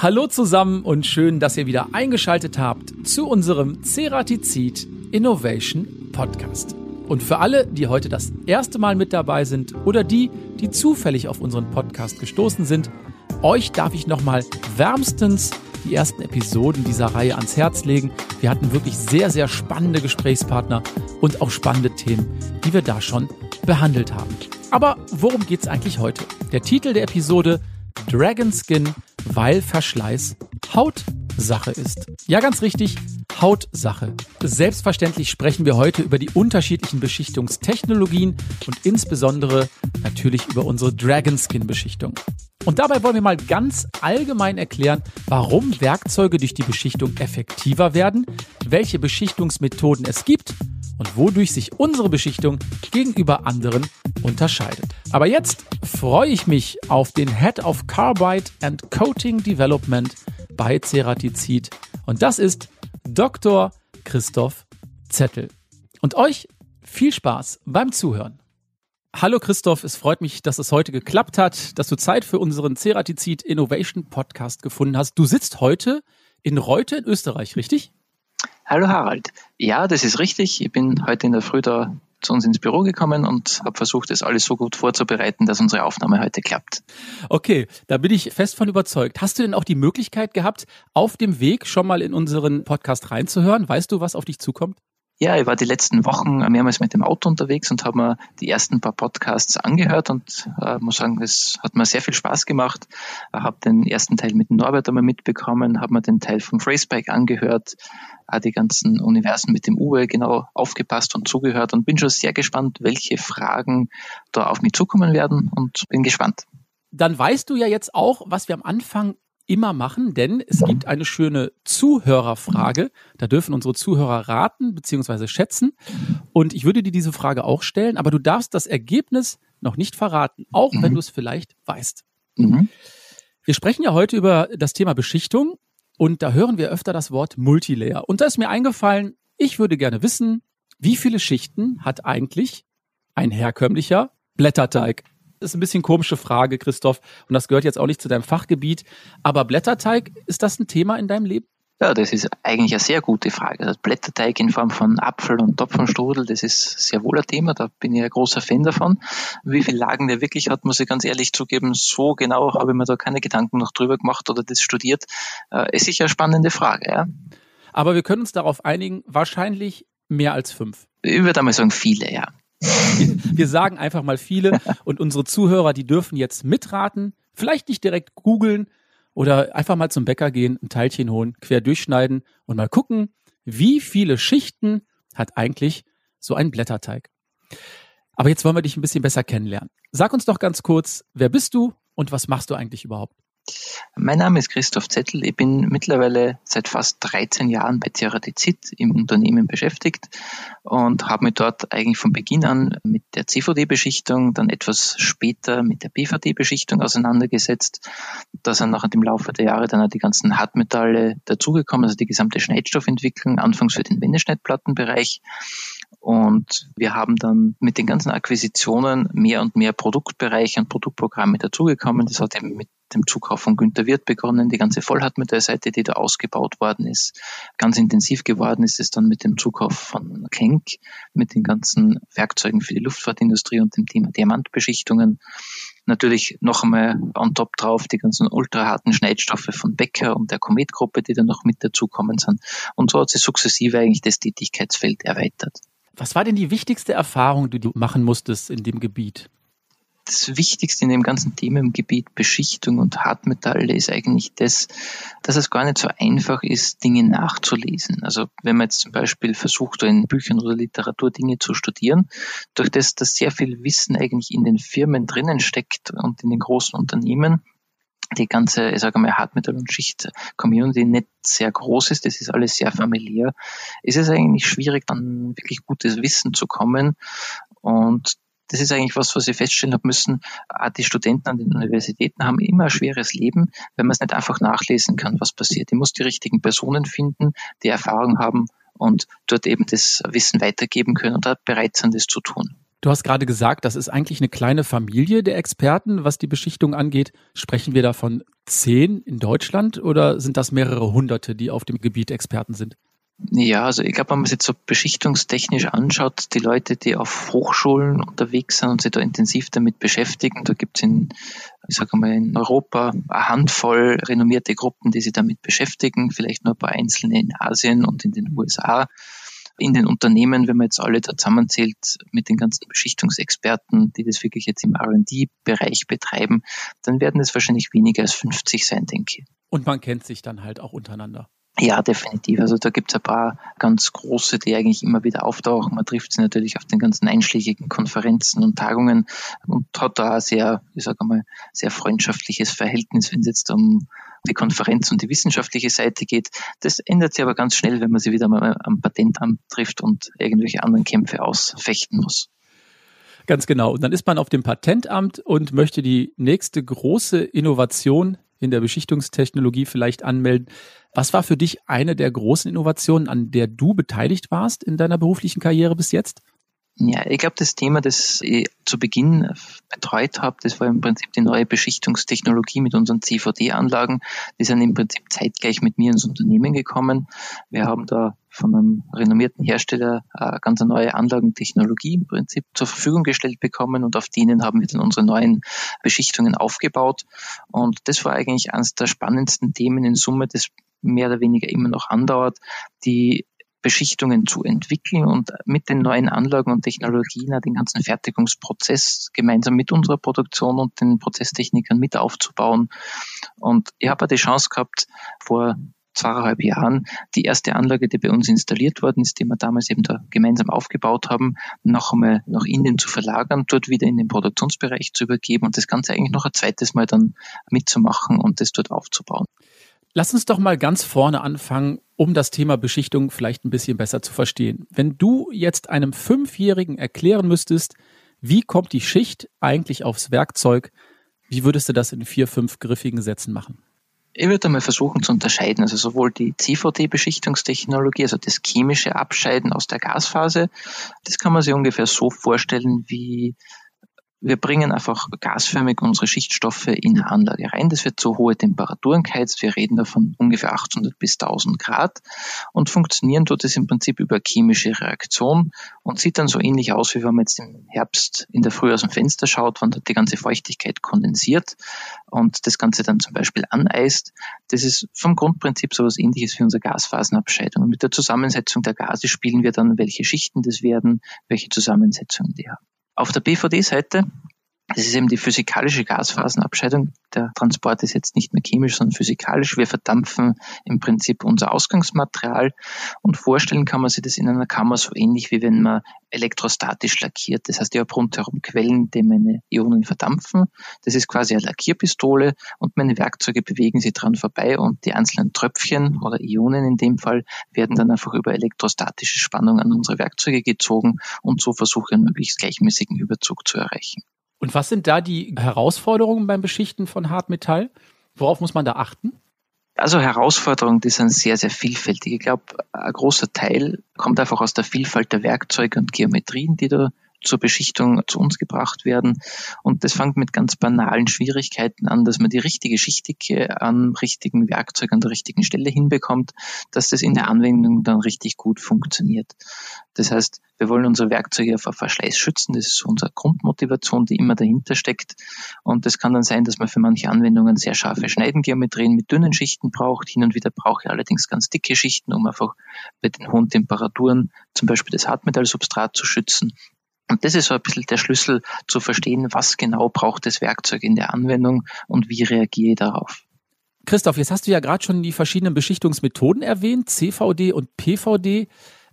Hallo zusammen und schön, dass ihr wieder eingeschaltet habt zu unserem Ceratizid Innovation Podcast. Und für alle, die heute das erste Mal mit dabei sind oder die, die zufällig auf unseren Podcast gestoßen sind, euch darf ich nochmal wärmstens die ersten Episoden dieser Reihe ans Herz legen. Wir hatten wirklich sehr, sehr spannende Gesprächspartner und auch spannende Themen, die wir da schon behandelt haben. Aber worum geht es eigentlich heute? Der Titel der Episode Dragon Skin, weil Verschleiß Hautsache ist. Ja, ganz richtig, Hautsache. Selbstverständlich sprechen wir heute über die unterschiedlichen Beschichtungstechnologien und insbesondere natürlich über unsere Dragon Skin Beschichtung. Und dabei wollen wir mal ganz allgemein erklären, warum Werkzeuge durch die Beschichtung effektiver werden, welche Beschichtungsmethoden es gibt und wodurch sich unsere Beschichtung gegenüber anderen unterscheidet. Aber jetzt freue ich mich auf den Head of Carbide and Coating Development bei Ceratizid und das ist Dr. Christoph Zettel. Und euch viel Spaß beim Zuhören. Hallo Christoph, es freut mich, dass es heute geklappt hat, dass du Zeit für unseren Ceratizid Innovation Podcast gefunden hast. Du sitzt heute in Reute in Österreich, richtig? Hallo Harald. Ja, das ist richtig. Ich bin heute in der Früh da zu uns ins Büro gekommen und habe versucht, das alles so gut vorzubereiten, dass unsere Aufnahme heute klappt. Okay, da bin ich fest von überzeugt. Hast du denn auch die Möglichkeit gehabt, auf dem Weg schon mal in unseren Podcast reinzuhören? Weißt du, was auf dich zukommt? Ja, ich war die letzten Wochen mehrmals mit dem Auto unterwegs und habe mir die ersten paar Podcasts angehört und äh, muss sagen, es hat mir sehr viel Spaß gemacht. Ich habe den ersten Teil mit Norbert einmal mitbekommen, habe mir den Teil vom Phrasebike angehört, auch die ganzen Universen mit dem Uwe genau aufgepasst und zugehört und bin schon sehr gespannt, welche Fragen da auf mich zukommen werden und bin gespannt. Dann weißt du ja jetzt auch, was wir am Anfang immer machen, denn es gibt eine schöne Zuhörerfrage. Da dürfen unsere Zuhörer raten bzw. schätzen. Und ich würde dir diese Frage auch stellen, aber du darfst das Ergebnis noch nicht verraten, auch mhm. wenn du es vielleicht weißt. Mhm. Wir sprechen ja heute über das Thema Beschichtung und da hören wir öfter das Wort Multilayer. Und da ist mir eingefallen, ich würde gerne wissen, wie viele Schichten hat eigentlich ein herkömmlicher Blätterteig? Ist ein bisschen komische Frage, Christoph. Und das gehört jetzt auch nicht zu deinem Fachgebiet. Aber Blätterteig, ist das ein Thema in deinem Leben? Ja, das ist eigentlich eine sehr gute Frage. Das Blätterteig in Form von Apfel und Topfenstrudel, das ist sehr wohl ein Thema, da bin ich ein großer Fan davon. Wie viele Lagen der wirklich hat, muss ich ganz ehrlich zugeben, so genau habe ich mir da keine Gedanken noch drüber gemacht oder das studiert. Äh, ist sicher eine spannende Frage, ja. Aber wir können uns darauf einigen, wahrscheinlich mehr als fünf. Ich würde einmal sagen, viele, ja. Wir sagen einfach mal viele und unsere Zuhörer, die dürfen jetzt mitraten, vielleicht nicht direkt googeln oder einfach mal zum Bäcker gehen, ein Teilchen holen, quer durchschneiden und mal gucken, wie viele Schichten hat eigentlich so ein Blätterteig. Aber jetzt wollen wir dich ein bisschen besser kennenlernen. Sag uns doch ganz kurz, wer bist du und was machst du eigentlich überhaupt? Mein Name ist Christoph Zettel. Ich bin mittlerweile seit fast 13 Jahren bei Ceratizid im Unternehmen beschäftigt und habe mich dort eigentlich von Beginn an mit der CVD-Beschichtung, dann etwas später mit der BVD-Beschichtung auseinandergesetzt. Da sind nachher im Laufe der Jahre dann auch die ganzen Hartmetalle dazugekommen, also die gesamte Schneidstoffentwicklung, anfangs für den Wendeschneidplattenbereich. Und wir haben dann mit den ganzen Akquisitionen mehr und mehr Produktbereiche und Produktprogramme dazugekommen. Das hat eben mit dem Zukauf von Günter Wirth begonnen, die ganze Vollhartmetallseite, die da ausgebaut worden ist. Ganz intensiv geworden ist es dann mit dem Zukauf von Klenk, mit den ganzen Werkzeugen für die Luftfahrtindustrie und dem Thema Diamantbeschichtungen. Natürlich noch einmal on top drauf die ganzen ultraharten Schneidstoffe von Becker und der Komet-Gruppe, die dann noch mit dazukommen sind. Und so hat sich sukzessive eigentlich das Tätigkeitsfeld erweitert. Was war denn die wichtigste Erfahrung, die du machen musstest in dem Gebiet? Das Wichtigste in dem ganzen Themengebiet Beschichtung und Hartmetalle ist eigentlich das, dass es gar nicht so einfach ist, Dinge nachzulesen. Also wenn man jetzt zum Beispiel versucht, in Büchern oder Literatur Dinge zu studieren, durch das, dass sehr viel Wissen eigentlich in den Firmen drinnen steckt und in den großen Unternehmen, die ganze, ich sage mal, Hartmetall- und Schicht-Community nicht sehr groß ist, das ist alles sehr familiär, ist es eigentlich schwierig, an wirklich gutes Wissen zu kommen. Und das ist eigentlich was, was ich feststellen habe müssen. Die Studenten an den Universitäten haben immer ein schweres Leben, wenn man es nicht einfach nachlesen kann, was passiert. Ich muss die richtigen Personen finden, die Erfahrung haben und dort eben das Wissen weitergeben können und bereit sind, das zu tun. Du hast gerade gesagt, das ist eigentlich eine kleine Familie der Experten, was die Beschichtung angeht. Sprechen wir davon zehn in Deutschland oder sind das mehrere Hunderte, die auf dem Gebiet Experten sind? Ja, also ich glaube, wenn man sich jetzt so beschichtungstechnisch anschaut, die Leute, die auf Hochschulen unterwegs sind und sich da intensiv damit beschäftigen, da gibt es in, ich sage mal, in Europa eine Handvoll renommierte Gruppen, die sich damit beschäftigen, vielleicht nur ein paar einzelne in Asien und in den USA. In den Unternehmen, wenn man jetzt alle da zusammenzählt mit den ganzen Beschichtungsexperten, die das wirklich jetzt im R&D-Bereich betreiben, dann werden es wahrscheinlich weniger als 50 sein, denke ich. Und man kennt sich dann halt auch untereinander. Ja, definitiv. Also da gibt's ein paar ganz große, die eigentlich immer wieder auftauchen. Man trifft sie natürlich auf den ganzen einschlägigen Konferenzen und Tagungen und hat da ein sehr, ich sage mal, sehr freundschaftliches Verhältnis, wenn es jetzt um die Konferenz und die wissenschaftliche Seite geht. Das ändert sich aber ganz schnell, wenn man sie wieder mal am Patentamt trifft und irgendwelche anderen Kämpfe ausfechten muss. Ganz genau. Und dann ist man auf dem Patentamt und möchte die nächste große Innovation in der Beschichtungstechnologie vielleicht anmelden. Was war für dich eine der großen Innovationen, an der du beteiligt warst in deiner beruflichen Karriere bis jetzt? Ja, ich glaube, das Thema, das ich zu Beginn betreut habe, das war im Prinzip die neue Beschichtungstechnologie mit unseren CVD-Anlagen. Die sind im Prinzip zeitgleich mit mir ins Unternehmen gekommen. Wir haben da von einem renommierten Hersteller eine ganz neue Anlagentechnologie im Prinzip zur Verfügung gestellt bekommen und auf denen haben wir dann unsere neuen Beschichtungen aufgebaut. Und das war eigentlich eines der spannendsten Themen in Summe, das mehr oder weniger immer noch andauert, die Beschichtungen zu entwickeln und mit den neuen Anlagen und Technologien den ganzen Fertigungsprozess gemeinsam mit unserer Produktion und den Prozesstechnikern mit aufzubauen. Und ich habe die Chance gehabt, vor zweieinhalb Jahren die erste Anlage, die bei uns installiert worden ist, die wir damals eben da gemeinsam aufgebaut haben, noch einmal nach Indien zu verlagern, dort wieder in den Produktionsbereich zu übergeben und das Ganze eigentlich noch ein zweites Mal dann mitzumachen und das dort aufzubauen. Lass uns doch mal ganz vorne anfangen, um das Thema Beschichtung vielleicht ein bisschen besser zu verstehen. Wenn du jetzt einem Fünfjährigen erklären müsstest, wie kommt die Schicht eigentlich aufs Werkzeug, wie würdest du das in vier, fünf griffigen Sätzen machen? Ich würde einmal versuchen zu unterscheiden, also sowohl die CVD-Beschichtungstechnologie, also das chemische Abscheiden aus der Gasphase, das kann man sich ungefähr so vorstellen wie wir bringen einfach gasförmig unsere Schichtstoffe in eine Anlage rein. Das wird zu hohe Temperaturen geheizt. Wir reden davon ungefähr 800 bis 1000 Grad und funktionieren tut es im Prinzip über chemische Reaktion und sieht dann so ähnlich aus, wie wenn man jetzt im Herbst in der Früh aus dem Fenster schaut, wann dort die ganze Feuchtigkeit kondensiert und das Ganze dann zum Beispiel aneist. Das ist vom Grundprinzip so etwas ähnliches wie unsere Gasphasenabscheidung. Und mit der Zusammensetzung der Gase spielen wir dann, welche Schichten das werden, welche Zusammensetzungen die haben. Auf der BVD-Seite das ist eben die physikalische Gasphasenabscheidung. Der Transport ist jetzt nicht mehr chemisch, sondern physikalisch. Wir verdampfen im Prinzip unser Ausgangsmaterial und vorstellen kann man sich das in einer Kammer so ähnlich wie wenn man elektrostatisch lackiert. Das heißt, ich habe rundherum Quellen, die meine Ionen verdampfen. Das ist quasi eine Lackierpistole und meine Werkzeuge bewegen sich dran vorbei und die einzelnen Tröpfchen oder Ionen in dem Fall werden dann einfach über elektrostatische Spannung an unsere Werkzeuge gezogen und so versuche ich einen möglichst gleichmäßigen Überzug zu erreichen. Und was sind da die Herausforderungen beim Beschichten von Hartmetall? Worauf muss man da achten? Also Herausforderungen, die sind sehr, sehr vielfältig. Ich glaube, ein großer Teil kommt einfach aus der Vielfalt der Werkzeuge und Geometrien, die da zur Beschichtung zu uns gebracht werden. Und das fängt mit ganz banalen Schwierigkeiten an, dass man die richtige Schichtdicke am richtigen Werkzeug an der richtigen Stelle hinbekommt, dass das in der Anwendung dann richtig gut funktioniert. Das heißt, wir wollen unsere Werkzeuge vor Verschleiß schützen. Das ist unsere Grundmotivation, die immer dahinter steckt. Und das kann dann sein, dass man für manche Anwendungen sehr scharfe Schneidengeometrien mit dünnen Schichten braucht. Hin und wieder brauche ich allerdings ganz dicke Schichten, um einfach bei den hohen Temperaturen zum Beispiel das Hartmetallsubstrat zu schützen. Und das ist so ein bisschen der Schlüssel zu verstehen, was genau braucht das Werkzeug in der Anwendung und wie reagiere ich darauf. Christoph, jetzt hast du ja gerade schon die verschiedenen Beschichtungsmethoden erwähnt, CVD und PVD.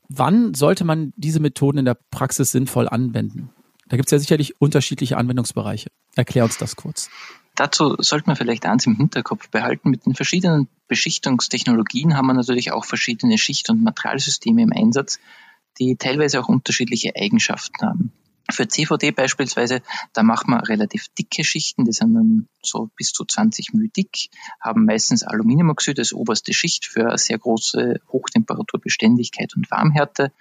Wann sollte man diese Methoden in der Praxis sinnvoll anwenden? Da gibt es ja sicherlich unterschiedliche Anwendungsbereiche. Erklär uns das kurz. Dazu sollte man vielleicht eins im Hinterkopf behalten. Mit den verschiedenen Beschichtungstechnologien haben wir natürlich auch verschiedene Schicht- und Materialsysteme im Einsatz, die teilweise auch unterschiedliche Eigenschaften haben. Für CVD beispielsweise, da macht man relativ dicke Schichten, die sind dann so bis zu 20 μ dick, haben meistens Aluminiumoxid als oberste Schicht für eine sehr große Hochtemperaturbeständigkeit und Warmhärte.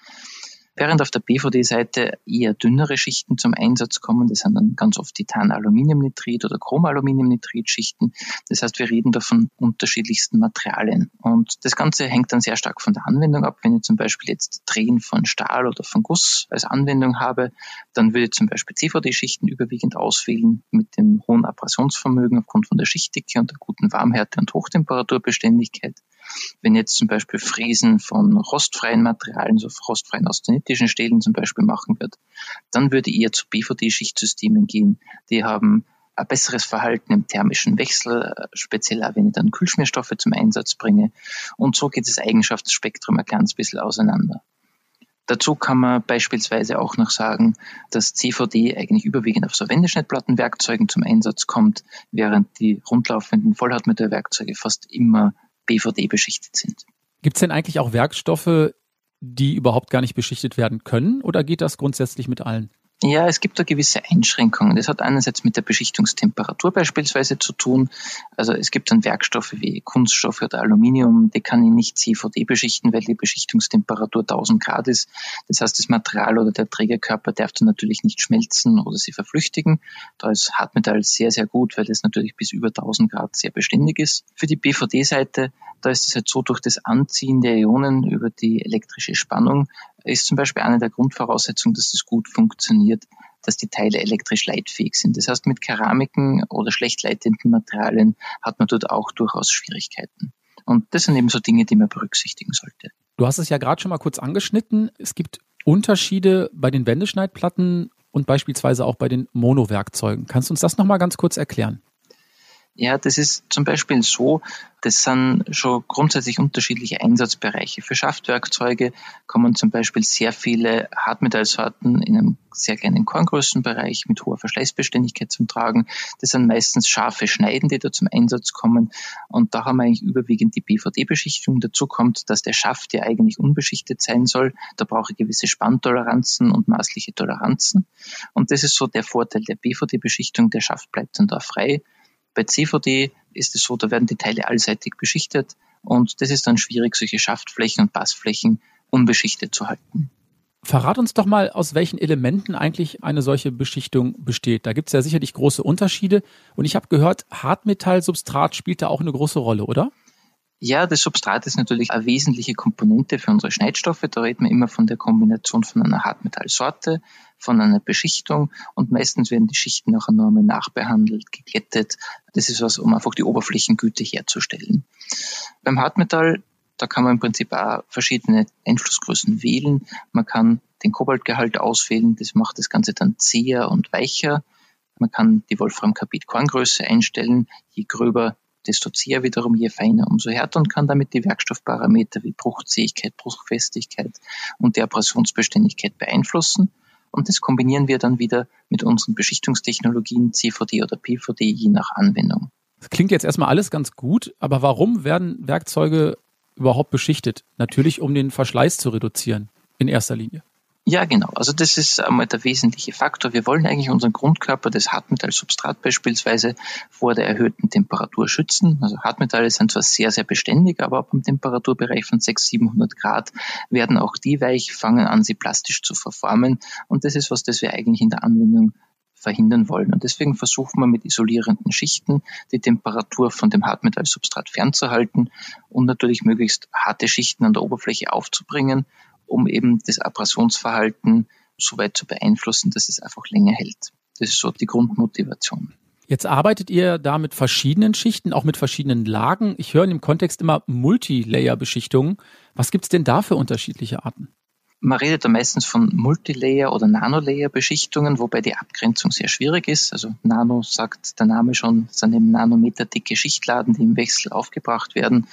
Während auf der BVD-Seite eher dünnere Schichten zum Einsatz kommen, das sind dann ganz oft Titan-Aluminiumnitrid oder Chromaluminiumnitrid-Schichten. Das heißt, wir reden da von unterschiedlichsten Materialien. Und das Ganze hängt dann sehr stark von der Anwendung ab. Wenn ich zum Beispiel jetzt Drehen von Stahl oder von Guss als Anwendung habe, dann würde ich zum Beispiel CVD-Schichten überwiegend auswählen mit dem hohen Abrasionsvermögen aufgrund von der Schichtdicke und der guten Warmhärte und Hochtemperaturbeständigkeit. Wenn jetzt zum Beispiel Fräsen von rostfreien Materialien, so rostfreien austenitischen Stählen zum Beispiel machen wird, dann würde eher zu BVD-Schichtsystemen gehen. Die haben ein besseres Verhalten im thermischen Wechsel, speziell auch wenn ich dann Kühlschmierstoffe zum Einsatz bringe. Und so geht das Eigenschaftsspektrum ein kleines bisschen auseinander. Dazu kann man beispielsweise auch noch sagen, dass CVD eigentlich überwiegend auf so Wendeschnittplattenwerkzeugen zum Einsatz kommt, während die rundlaufenden Vollhartmetallwerkzeuge fast immer BVD beschichtet sind. Gibt es denn eigentlich auch Werkstoffe, die überhaupt gar nicht beschichtet werden können oder geht das grundsätzlich mit allen? Ja, es gibt da gewisse Einschränkungen. Das hat einerseits mit der Beschichtungstemperatur beispielsweise zu tun. Also es gibt dann Werkstoffe wie Kunststoffe oder Aluminium, die kann ich nicht CVD beschichten, weil die Beschichtungstemperatur 1000 Grad ist. Das heißt, das Material oder der Trägerkörper darf dann natürlich nicht schmelzen oder sie verflüchtigen. Da ist Hartmetall sehr, sehr gut, weil das natürlich bis über 1000 Grad sehr beständig ist. Für die BVD-Seite, da ist es halt so, durch das Anziehen der Ionen über die elektrische Spannung ist zum Beispiel eine der Grundvoraussetzungen, dass das gut funktioniert, dass die Teile elektrisch leitfähig sind. Das heißt, mit Keramiken oder schlecht leitenden Materialien hat man dort auch durchaus Schwierigkeiten. Und das sind eben so Dinge, die man berücksichtigen sollte. Du hast es ja gerade schon mal kurz angeschnitten. Es gibt Unterschiede bei den Wendeschneidplatten und beispielsweise auch bei den Monowerkzeugen. Kannst du uns das nochmal ganz kurz erklären? Ja, das ist zum Beispiel so, das sind schon grundsätzlich unterschiedliche Einsatzbereiche. Für Schaftwerkzeuge kommen zum Beispiel sehr viele Hartmetallsorten in einem sehr kleinen Korngrößenbereich mit hoher Verschleißbeständigkeit zum Tragen. Das sind meistens scharfe Schneiden, die da zum Einsatz kommen. Und da haben wir eigentlich überwiegend die BVD-Beschichtung. Dazu kommt, dass der Schaft ja eigentlich unbeschichtet sein soll. Da brauche ich gewisse Spanntoleranzen und maßliche Toleranzen. Und das ist so der Vorteil der BVD-Beschichtung. Der Schaft bleibt dann da frei. Bei CVD ist es so, da werden die Teile allseitig beschichtet und das ist dann schwierig, solche Schaftflächen und Passflächen unbeschichtet zu halten. Verrat uns doch mal, aus welchen Elementen eigentlich eine solche Beschichtung besteht. Da gibt es ja sicherlich große Unterschiede. Und ich habe gehört, Hartmetallsubstrat spielt da auch eine große Rolle, oder? Ja, das Substrat ist natürlich eine wesentliche Komponente für unsere Schneidstoffe. Da reden wir immer von der Kombination von einer Hartmetallsorte, von einer Beschichtung und meistens werden die Schichten noch einmal nachbehandelt, geglättet. Das ist was, um einfach die Oberflächengüte herzustellen. Beim Hartmetall, da kann man im Prinzip auch verschiedene Einflussgrößen wählen. Man kann den Kobaltgehalt auswählen, das macht das Ganze dann zäher und weicher. Man kann die Wolfram-Carbid-Korngröße einstellen. Je gröber, desto zäher wiederum, je feiner, umso härter und kann damit die Werkstoffparameter wie Bruchzähigkeit, Bruchfestigkeit und die Abrasionsbeständigkeit beeinflussen. Und das kombinieren wir dann wieder mit unseren Beschichtungstechnologien CVD oder PVD je nach Anwendung. Das klingt jetzt erstmal alles ganz gut, aber warum werden Werkzeuge überhaupt beschichtet? Natürlich, um den Verschleiß zu reduzieren, in erster Linie. Ja, genau. Also das ist einmal der wesentliche Faktor. Wir wollen eigentlich unseren Grundkörper, das Hartmetallsubstrat beispielsweise, vor der erhöhten Temperatur schützen. Also Hartmetalle sind zwar sehr, sehr beständig, aber ab dem Temperaturbereich von 600, 700 Grad werden auch die weich, fangen an, sie plastisch zu verformen. Und das ist was, das wir eigentlich in der Anwendung verhindern wollen. Und deswegen versuchen wir mit isolierenden Schichten die Temperatur von dem Hartmetallsubstrat fernzuhalten und natürlich möglichst harte Schichten an der Oberfläche aufzubringen um eben das Abrasionsverhalten so weit zu beeinflussen, dass es einfach länger hält. Das ist so die Grundmotivation. Jetzt arbeitet ihr da mit verschiedenen Schichten, auch mit verschiedenen Lagen. Ich höre in dem Kontext immer Multilayer-Beschichtungen. Was gibt es denn da für unterschiedliche Arten? Man redet da meistens von Multilayer- oder Nanolayer-Beschichtungen, wobei die Abgrenzung sehr schwierig ist. Also Nano sagt der Name schon, sind eben nanometerdicke Schichtladen, die im Wechsel aufgebracht werden.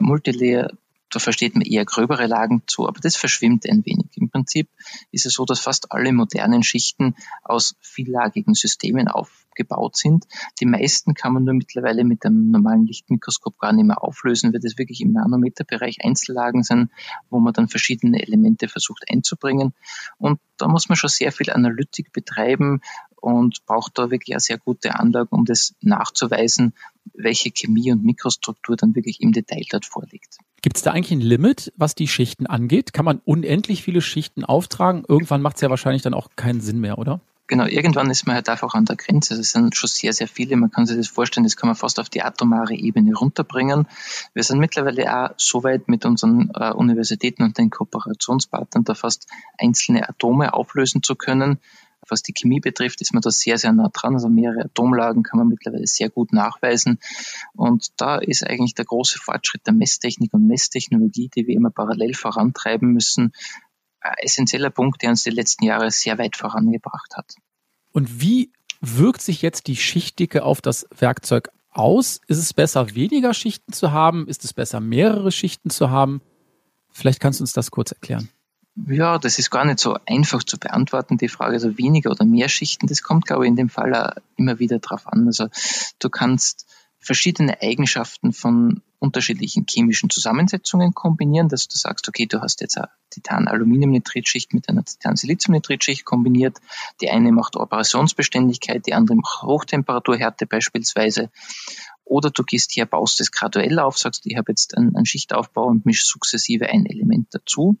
Multilayer da versteht man eher gröbere Lagen zu, aber das verschwimmt ein wenig. Im Prinzip ist es so, dass fast alle modernen Schichten aus viellagigen Systemen aufgebaut sind. Die meisten kann man nur mittlerweile mit einem normalen Lichtmikroskop gar nicht mehr auflösen, weil das wirklich im Nanometerbereich Einzellagen sind, wo man dann verschiedene Elemente versucht einzubringen. Und da muss man schon sehr viel Analytik betreiben und braucht da wirklich eine sehr gute Anlage, um das nachzuweisen, welche Chemie und Mikrostruktur dann wirklich im Detail dort vorliegt. Gibt es da eigentlich ein Limit, was die Schichten angeht? Kann man unendlich viele Schichten auftragen? Irgendwann macht es ja wahrscheinlich dann auch keinen Sinn mehr, oder? Genau, irgendwann ist man halt einfach an der Grenze. Es sind schon sehr, sehr viele. Man kann sich das vorstellen, das kann man fast auf die atomare Ebene runterbringen. Wir sind mittlerweile auch so weit mit unseren äh, Universitäten und den Kooperationspartnern, da fast einzelne Atome auflösen zu können. Was die Chemie betrifft, ist man da sehr, sehr nah dran. Also mehrere Atomlagen kann man mittlerweile sehr gut nachweisen. Und da ist eigentlich der große Fortschritt der Messtechnik und Messtechnologie, die wir immer parallel vorantreiben müssen, ein essentieller Punkt, der uns die letzten Jahre sehr weit vorangebracht hat. Und wie wirkt sich jetzt die Schichtdicke auf das Werkzeug aus? Ist es besser, weniger Schichten zu haben? Ist es besser, mehrere Schichten zu haben? Vielleicht kannst du uns das kurz erklären. Ja, das ist gar nicht so einfach zu beantworten, die Frage, also weniger oder mehr Schichten, das kommt, glaube ich, in dem Fall immer wieder drauf an. Also du kannst verschiedene Eigenschaften von unterschiedlichen chemischen Zusammensetzungen kombinieren, dass du sagst, okay, du hast jetzt eine Titan-Aluminiumnitritschicht mit einer Titan-Siliziumnitritschicht kombiniert. Die eine macht Operationsbeständigkeit, die andere macht Hochtemperaturhärte beispielsweise. Oder du gehst hier, baust es graduell auf, sagst, ich habe jetzt einen, einen Schichtaufbau und misch sukzessive ein Element dazu.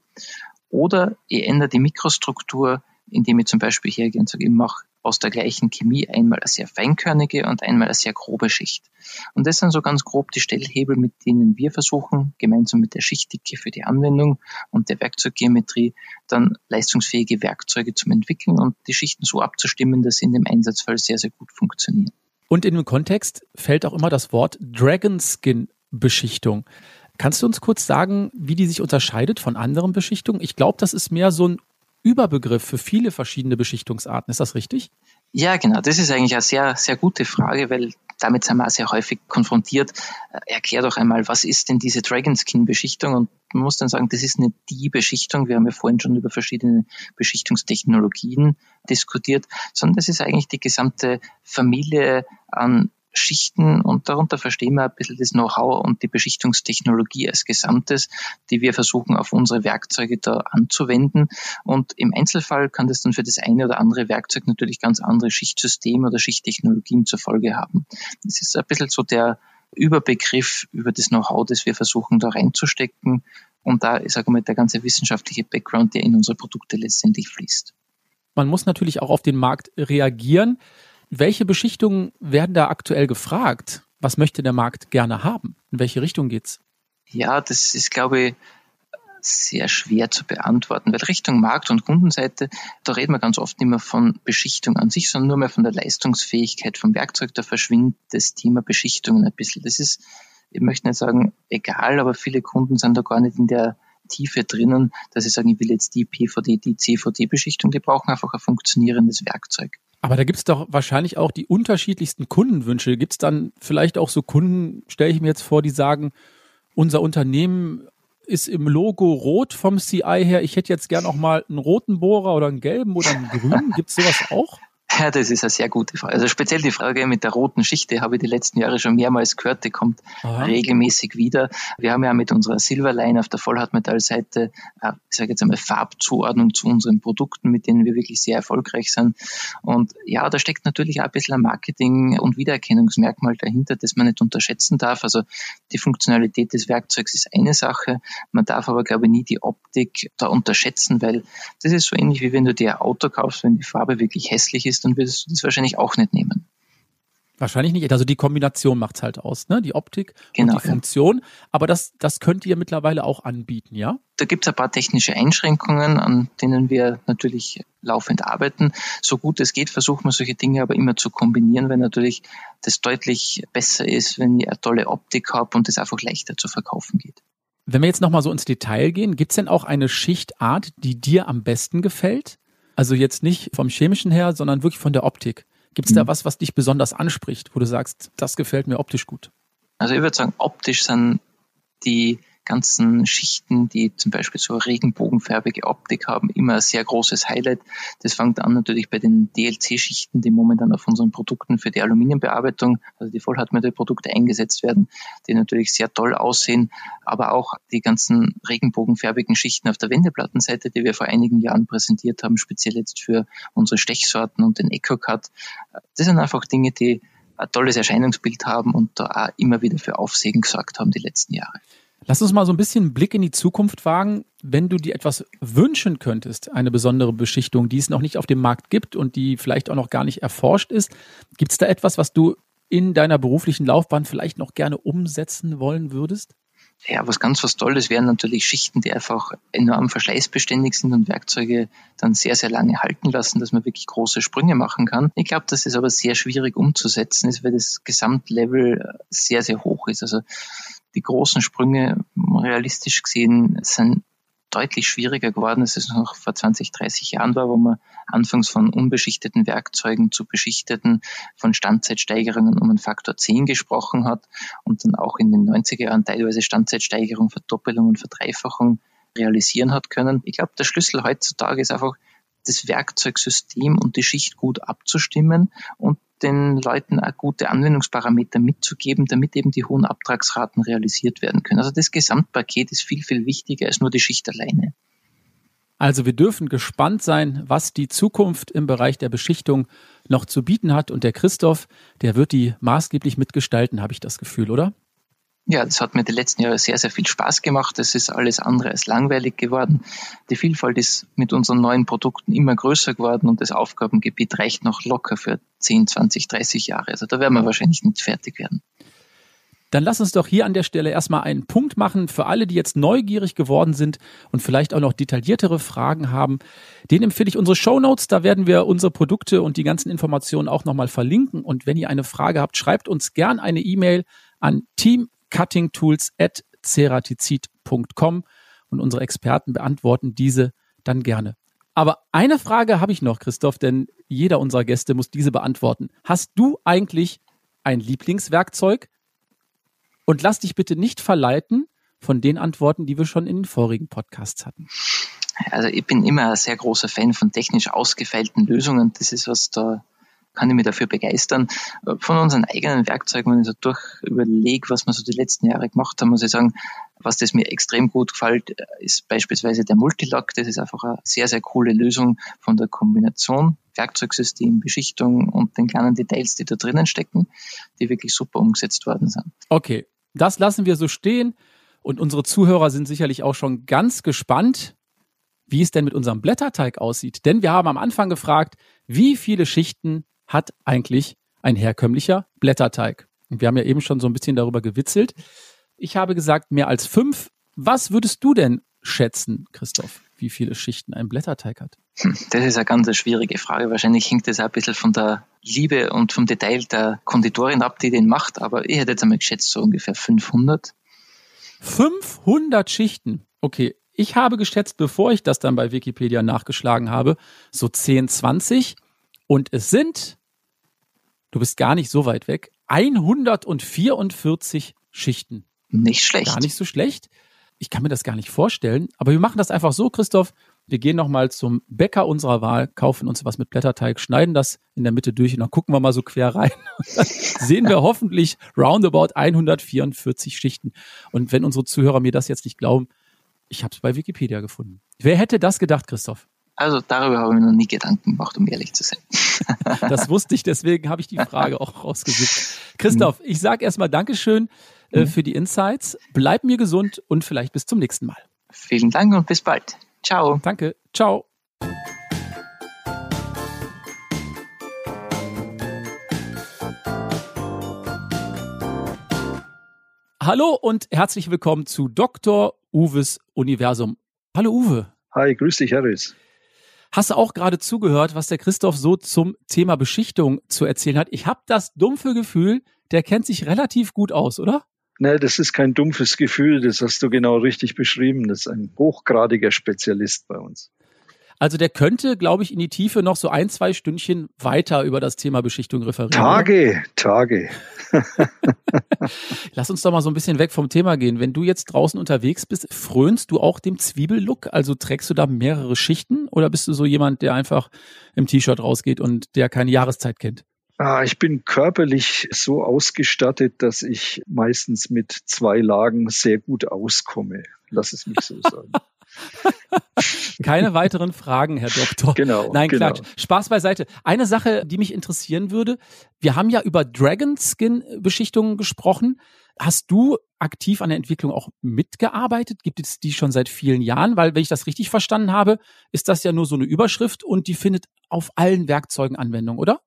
Oder ich ändere die Mikrostruktur, indem ich zum Beispiel hergehe und sage, ich mache aus der gleichen Chemie einmal eine sehr feinkörnige und einmal eine sehr grobe Schicht. Und das sind so ganz grob die Stellhebel, mit denen wir versuchen, gemeinsam mit der Schichtdicke für die Anwendung und der Werkzeuggeometrie dann leistungsfähige Werkzeuge zu entwickeln und die Schichten so abzustimmen, dass sie in dem Einsatzfall sehr, sehr gut funktionieren. Und in dem Kontext fällt auch immer das Wort Dragonskin Beschichtung. Kannst du uns kurz sagen, wie die sich unterscheidet von anderen Beschichtungen? Ich glaube, das ist mehr so ein Überbegriff für viele verschiedene Beschichtungsarten. Ist das richtig? Ja, genau. Das ist eigentlich eine sehr, sehr gute Frage, weil damit sind wir sehr häufig konfrontiert. Äh, erklär doch einmal, was ist denn diese Dragonskin-Beschichtung? Und man muss dann sagen, das ist nicht die Beschichtung. Wir haben ja vorhin schon über verschiedene Beschichtungstechnologien diskutiert, sondern das ist eigentlich die gesamte Familie an Schichten und darunter verstehen wir ein bisschen das Know-how und die Beschichtungstechnologie als Gesamtes, die wir versuchen auf unsere Werkzeuge da anzuwenden. Und im Einzelfall kann das dann für das eine oder andere Werkzeug natürlich ganz andere Schichtsysteme oder Schichttechnologien zur Folge haben. Das ist ein bisschen so der Überbegriff über das Know-how, das wir versuchen da reinzustecken. Und da, ich sage mal, der ganze wissenschaftliche Background, der in unsere Produkte letztendlich fließt. Man muss natürlich auch auf den Markt reagieren. Welche Beschichtungen werden da aktuell gefragt? Was möchte der Markt gerne haben? In welche Richtung geht's? Ja, das ist, glaube ich, sehr schwer zu beantworten, weil Richtung Markt- und Kundenseite, da reden wir ganz oft nicht mehr von Beschichtung an sich, sondern nur mehr von der Leistungsfähigkeit vom Werkzeug. Da verschwindet das Thema Beschichtung ein bisschen. Das ist, ich möchte nicht sagen egal, aber viele Kunden sind da gar nicht in der Tiefe drinnen, dass sie sagen, ich will jetzt die PVD, die CVD-Beschichtung, die brauchen einfach ein funktionierendes Werkzeug. Aber da gibt es doch wahrscheinlich auch die unterschiedlichsten Kundenwünsche. Gibt es dann vielleicht auch so Kunden, stelle ich mir jetzt vor, die sagen, unser Unternehmen ist im Logo rot vom CI her. Ich hätte jetzt gern auch mal einen roten Bohrer oder einen gelben oder einen grünen. Gibt es sowas auch? Ja, das ist eine sehr gute Frage. Also speziell die Frage mit der roten Schichte habe ich die letzten Jahre schon mehrmals gehört. Die kommt Aha. regelmäßig wieder. Wir haben ja mit unserer Silverline auf der Vollhartmetallseite, äh, ich sage jetzt einmal Farbzuordnung zu unseren Produkten, mit denen wir wirklich sehr erfolgreich sind. Und ja, da steckt natürlich auch ein bisschen ein Marketing- und Wiedererkennungsmerkmal dahinter, das man nicht unterschätzen darf. Also die Funktionalität des Werkzeugs ist eine Sache. Man darf aber, glaube ich, nie die Optik da unterschätzen, weil das ist so ähnlich wie wenn du dir ein Auto kaufst, wenn die Farbe wirklich hässlich ist, dann würdest du das wahrscheinlich auch nicht nehmen. Wahrscheinlich nicht. Also die Kombination macht's halt aus, ne? Die Optik genau, und die Funktion. Ja. Aber das, das könnt ihr mittlerweile auch anbieten, ja? Da gibt's ein paar technische Einschränkungen, an denen wir natürlich laufend arbeiten. So gut es geht, versuchen wir solche Dinge aber immer zu kombinieren, weil natürlich das deutlich besser ist, wenn ich eine tolle Optik habe und es einfach leichter zu verkaufen geht. Wenn wir jetzt nochmal so ins Detail gehen, gibt's denn auch eine Schichtart, die dir am besten gefällt? Also jetzt nicht vom chemischen her, sondern wirklich von der Optik. Gibt es da mhm. was, was dich besonders anspricht, wo du sagst, das gefällt mir optisch gut? Also ich würde sagen, optisch sind die ganzen Schichten, die zum Beispiel so regenbogenfärbige Optik haben, immer ein sehr großes Highlight. Das fängt an natürlich bei den DLC-Schichten, die momentan auf unseren Produkten für die Aluminiumbearbeitung, also die Vollhartmetallprodukte eingesetzt werden, die natürlich sehr toll aussehen, aber auch die ganzen regenbogenfärbigen Schichten auf der Wendeplattenseite, die wir vor einigen Jahren präsentiert haben, speziell jetzt für unsere Stechsorten und den EcoCut. Das sind einfach Dinge, die ein tolles Erscheinungsbild haben und da auch immer wieder für Aufsehen gesorgt haben die letzten Jahre. Lass uns mal so ein bisschen einen Blick in die Zukunft wagen. Wenn du dir etwas wünschen könntest, eine besondere Beschichtung, die es noch nicht auf dem Markt gibt und die vielleicht auch noch gar nicht erforscht ist, gibt es da etwas, was du in deiner beruflichen Laufbahn vielleicht noch gerne umsetzen wollen würdest? Ja, was ganz was Tolles wären natürlich Schichten, die einfach enorm verschleißbeständig sind und Werkzeuge dann sehr, sehr lange halten lassen, dass man wirklich große Sprünge machen kann. Ich glaube, das ist aber sehr schwierig umzusetzen ist, weil das Gesamtlevel sehr, sehr hoch ist. Also die großen Sprünge realistisch gesehen sind deutlich schwieriger geworden, als es noch vor 20, 30 Jahren war, wo man anfangs von unbeschichteten Werkzeugen zu beschichteten, von Standzeitsteigerungen um einen Faktor 10 gesprochen hat und dann auch in den 90er Jahren teilweise Standzeitsteigerung, Verdoppelung und Verdreifachung realisieren hat können. Ich glaube, der Schlüssel heutzutage ist einfach, das Werkzeugsystem und die Schicht gut abzustimmen und den Leuten auch gute Anwendungsparameter mitzugeben, damit eben die hohen Abtragsraten realisiert werden können. Also das Gesamtpaket ist viel, viel wichtiger als nur die Schicht alleine. Also wir dürfen gespannt sein, was die Zukunft im Bereich der Beschichtung noch zu bieten hat. Und der Christoph, der wird die maßgeblich mitgestalten, habe ich das Gefühl, oder? Ja, das hat mir die letzten Jahre sehr, sehr viel Spaß gemacht. Es ist alles andere als langweilig geworden. Die Vielfalt ist mit unseren neuen Produkten immer größer geworden und das Aufgabengebiet reicht noch locker für 10, 20, 30 Jahre. Also da werden wir wahrscheinlich nicht fertig werden. Dann lass uns doch hier an der Stelle erstmal einen Punkt machen für alle, die jetzt neugierig geworden sind und vielleicht auch noch detailliertere Fragen haben. Den empfehle ich unsere Show Notes. Da werden wir unsere Produkte und die ganzen Informationen auch nochmal verlinken. Und wenn ihr eine Frage habt, schreibt uns gern eine E-Mail an team cuttingtools at ceratizid.com und unsere Experten beantworten diese dann gerne. Aber eine Frage habe ich noch, Christoph, denn jeder unserer Gäste muss diese beantworten. Hast du eigentlich ein Lieblingswerkzeug? Und lass dich bitte nicht verleiten von den Antworten, die wir schon in den vorigen Podcasts hatten. Also ich bin immer ein sehr großer Fan von technisch ausgefeilten Lösungen. Das ist was da kann ich mich dafür begeistern. Von unseren eigenen Werkzeugen, wenn ich so durch überlege, was wir so die letzten Jahre gemacht haben, muss ich sagen, was das mir extrem gut gefällt, ist beispielsweise der Multilock. Das ist einfach eine sehr, sehr coole Lösung von der Kombination Werkzeugsystem, Beschichtung und den kleinen Details, die da drinnen stecken, die wirklich super umgesetzt worden sind. Okay, das lassen wir so stehen und unsere Zuhörer sind sicherlich auch schon ganz gespannt, wie es denn mit unserem Blätterteig aussieht. Denn wir haben am Anfang gefragt, wie viele Schichten hat eigentlich ein herkömmlicher Blätterteig? Und wir haben ja eben schon so ein bisschen darüber gewitzelt. Ich habe gesagt, mehr als fünf. Was würdest du denn schätzen, Christoph, wie viele Schichten ein Blätterteig hat? Hm, das ist eine ganz schwierige Frage. Wahrscheinlich hängt das auch ein bisschen von der Liebe und vom Detail der Konditorin ab, die den macht. Aber ich hätte jetzt einmal geschätzt, so ungefähr 500. 500 Schichten. Okay. Ich habe geschätzt, bevor ich das dann bei Wikipedia nachgeschlagen habe, so 10, 20. Und es sind du bist gar nicht so weit weg, 144 Schichten. Nicht schlecht. Gar nicht so schlecht. Ich kann mir das gar nicht vorstellen, aber wir machen das einfach so, Christoph. Wir gehen nochmal zum Bäcker unserer Wahl, kaufen uns was mit Blätterteig, schneiden das in der Mitte durch und dann gucken wir mal so quer rein. sehen wir hoffentlich roundabout 144 Schichten. Und wenn unsere Zuhörer mir das jetzt nicht glauben, ich habe es bei Wikipedia gefunden. Wer hätte das gedacht, Christoph? Also darüber habe ich mir noch nie Gedanken gemacht, um ehrlich zu sein. das wusste ich, deswegen habe ich die Frage auch rausgesucht. Christoph, ich sage erstmal Dankeschön äh, mhm. für die Insights. Bleib mir gesund und vielleicht bis zum nächsten Mal. Vielen Dank und bis bald. Ciao. Danke. Ciao. Hallo und herzlich willkommen zu Dr. Uwes Universum. Hallo Uwe. Hi, grüß dich, Harris. Hast du auch gerade zugehört, was der Christoph so zum Thema Beschichtung zu erzählen hat? Ich habe das dumpfe Gefühl, der kennt sich relativ gut aus, oder? Nee, das ist kein dumpfes Gefühl, das hast du genau richtig beschrieben. Das ist ein hochgradiger Spezialist bei uns. Also der könnte, glaube ich, in die Tiefe noch so ein, zwei Stündchen weiter über das Thema Beschichtung referieren. Tage? Tage. Lass uns doch mal so ein bisschen weg vom Thema gehen. Wenn du jetzt draußen unterwegs bist, frönst du auch dem Zwiebellook? Also trägst du da mehrere Schichten oder bist du so jemand, der einfach im T-Shirt rausgeht und der keine Jahreszeit kennt? Ah, ich bin körperlich so ausgestattet, dass ich meistens mit zwei Lagen sehr gut auskomme. Lass es mich so sagen. Keine weiteren Fragen, Herr Doktor. Genau. Nein, genau. Quatsch. Spaß beiseite. Eine Sache, die mich interessieren würde. Wir haben ja über Dragon Skin Beschichtungen gesprochen. Hast du aktiv an der Entwicklung auch mitgearbeitet? Gibt es die schon seit vielen Jahren? Weil, wenn ich das richtig verstanden habe, ist das ja nur so eine Überschrift und die findet auf allen Werkzeugen Anwendung, oder?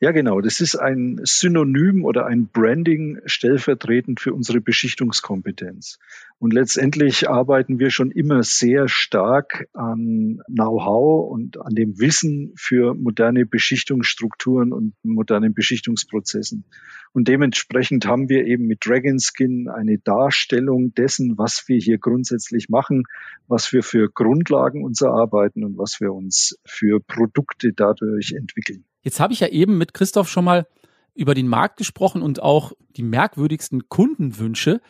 Ja, genau. Das ist ein Synonym oder ein Branding stellvertretend für unsere Beschichtungskompetenz. Und letztendlich arbeiten wir schon immer sehr stark an Know-how und an dem Wissen für moderne Beschichtungsstrukturen und modernen Beschichtungsprozessen. Und dementsprechend haben wir eben mit Dragonskin eine Darstellung dessen, was wir hier grundsätzlich machen, was wir für Grundlagen uns erarbeiten und was wir uns für Produkte dadurch entwickeln. Jetzt habe ich ja eben mit Christoph schon mal über den Markt gesprochen und auch die merkwürdigsten Kundenwünsche.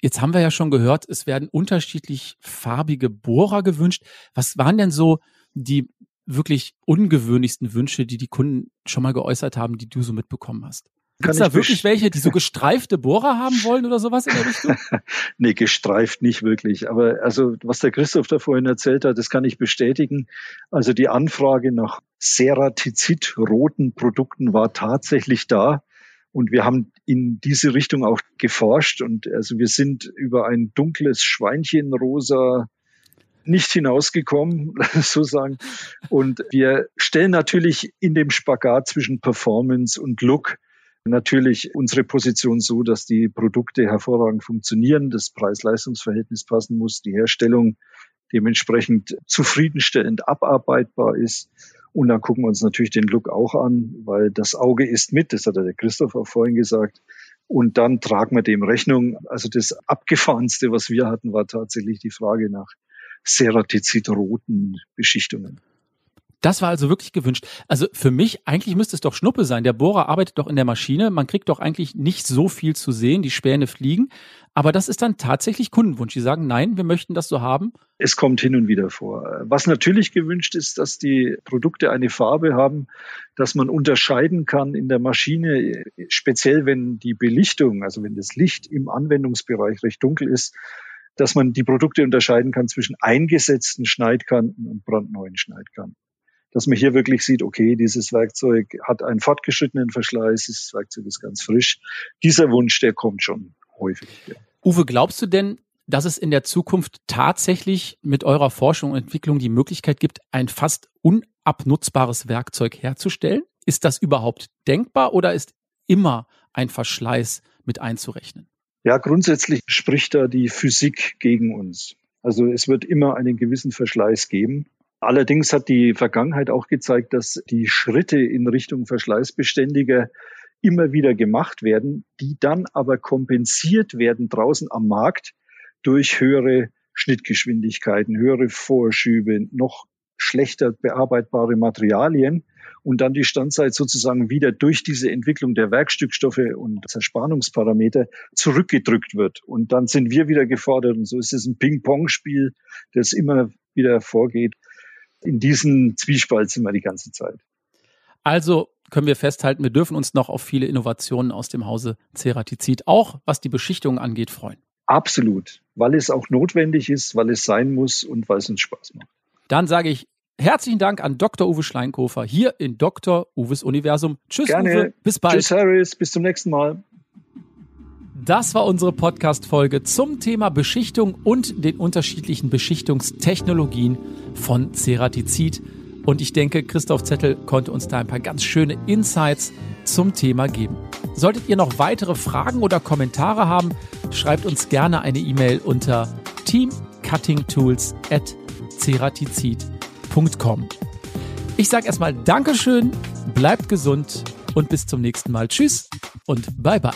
Jetzt haben wir ja schon gehört, es werden unterschiedlich farbige Bohrer gewünscht. Was waren denn so die wirklich ungewöhnlichsten Wünsche, die die Kunden schon mal geäußert haben, die du so mitbekommen hast? Gibt es da wirklich welche, die so gestreifte Bohrer haben wollen oder sowas in der Richtung? nee, gestreift nicht wirklich. Aber also, was der Christoph da vorhin erzählt hat, das kann ich bestätigen. Also die Anfrage nach Ceratizid-roten Produkten war tatsächlich da. Und wir haben in diese Richtung auch geforscht. Und also wir sind über ein dunkles Schweinchenrosa nicht hinausgekommen, so sagen. Und wir stellen natürlich in dem Spagat zwischen Performance und Look natürlich unsere Position so, dass die Produkte hervorragend funktionieren, das Preis-Leistungs-Verhältnis passen muss, die Herstellung dementsprechend zufriedenstellend abarbeitbar ist. Und dann gucken wir uns natürlich den Look auch an, weil das Auge ist mit, das hat der Christoph auch vorhin gesagt. Und dann tragen wir dem Rechnung. Also das Abgefahrenste, was wir hatten, war tatsächlich die Frage nach Ceratizid-roten Beschichtungen. Das war also wirklich gewünscht. Also für mich, eigentlich müsste es doch Schnuppe sein. Der Bohrer arbeitet doch in der Maschine. Man kriegt doch eigentlich nicht so viel zu sehen. Die Späne fliegen. Aber das ist dann tatsächlich Kundenwunsch. Die sagen, nein, wir möchten das so haben. Es kommt hin und wieder vor. Was natürlich gewünscht ist, dass die Produkte eine Farbe haben, dass man unterscheiden kann in der Maschine, speziell wenn die Belichtung, also wenn das Licht im Anwendungsbereich recht dunkel ist, dass man die Produkte unterscheiden kann zwischen eingesetzten Schneidkanten und brandneuen Schneidkanten dass man hier wirklich sieht, okay, dieses Werkzeug hat einen fortgeschrittenen Verschleiß, dieses Werkzeug ist ganz frisch. Dieser Wunsch, der kommt schon häufig. Ja. Uwe, glaubst du denn, dass es in der Zukunft tatsächlich mit eurer Forschung und Entwicklung die Möglichkeit gibt, ein fast unabnutzbares Werkzeug herzustellen? Ist das überhaupt denkbar oder ist immer ein Verschleiß mit einzurechnen? Ja, grundsätzlich spricht da die Physik gegen uns. Also es wird immer einen gewissen Verschleiß geben. Allerdings hat die Vergangenheit auch gezeigt, dass die Schritte in Richtung Verschleißbeständiger immer wieder gemacht werden, die dann aber kompensiert werden draußen am Markt durch höhere Schnittgeschwindigkeiten, höhere Vorschübe, noch schlechter bearbeitbare Materialien und dann die Standzeit sozusagen wieder durch diese Entwicklung der Werkstückstoffe und Zerspannungsparameter zurückgedrückt wird. Und dann sind wir wieder gefordert. Und so ist es ein Ping-Pong-Spiel, das immer wieder vorgeht in diesem Zwiespalt sind wir die ganze Zeit. Also können wir festhalten, wir dürfen uns noch auf viele Innovationen aus dem Hause Ceratizid, auch was die Beschichtung angeht, freuen. Absolut, weil es auch notwendig ist, weil es sein muss und weil es uns Spaß macht. Dann sage ich herzlichen Dank an Dr. Uwe Schleinkofer hier in Dr. Uwes Universum. Tschüss, Gerne. Uwe, bis bald. Tschüss, Harris, bis zum nächsten Mal. Das war unsere Podcast-Folge zum Thema Beschichtung und den unterschiedlichen Beschichtungstechnologien von Ceratizid. Und ich denke, Christoph Zettel konnte uns da ein paar ganz schöne Insights zum Thema geben. Solltet ihr noch weitere Fragen oder Kommentare haben, schreibt uns gerne eine E-Mail unter teamcuttingtools at ceratizid.com. Ich sage erstmal Dankeschön, bleibt gesund und bis zum nächsten Mal. Tschüss und bye bye.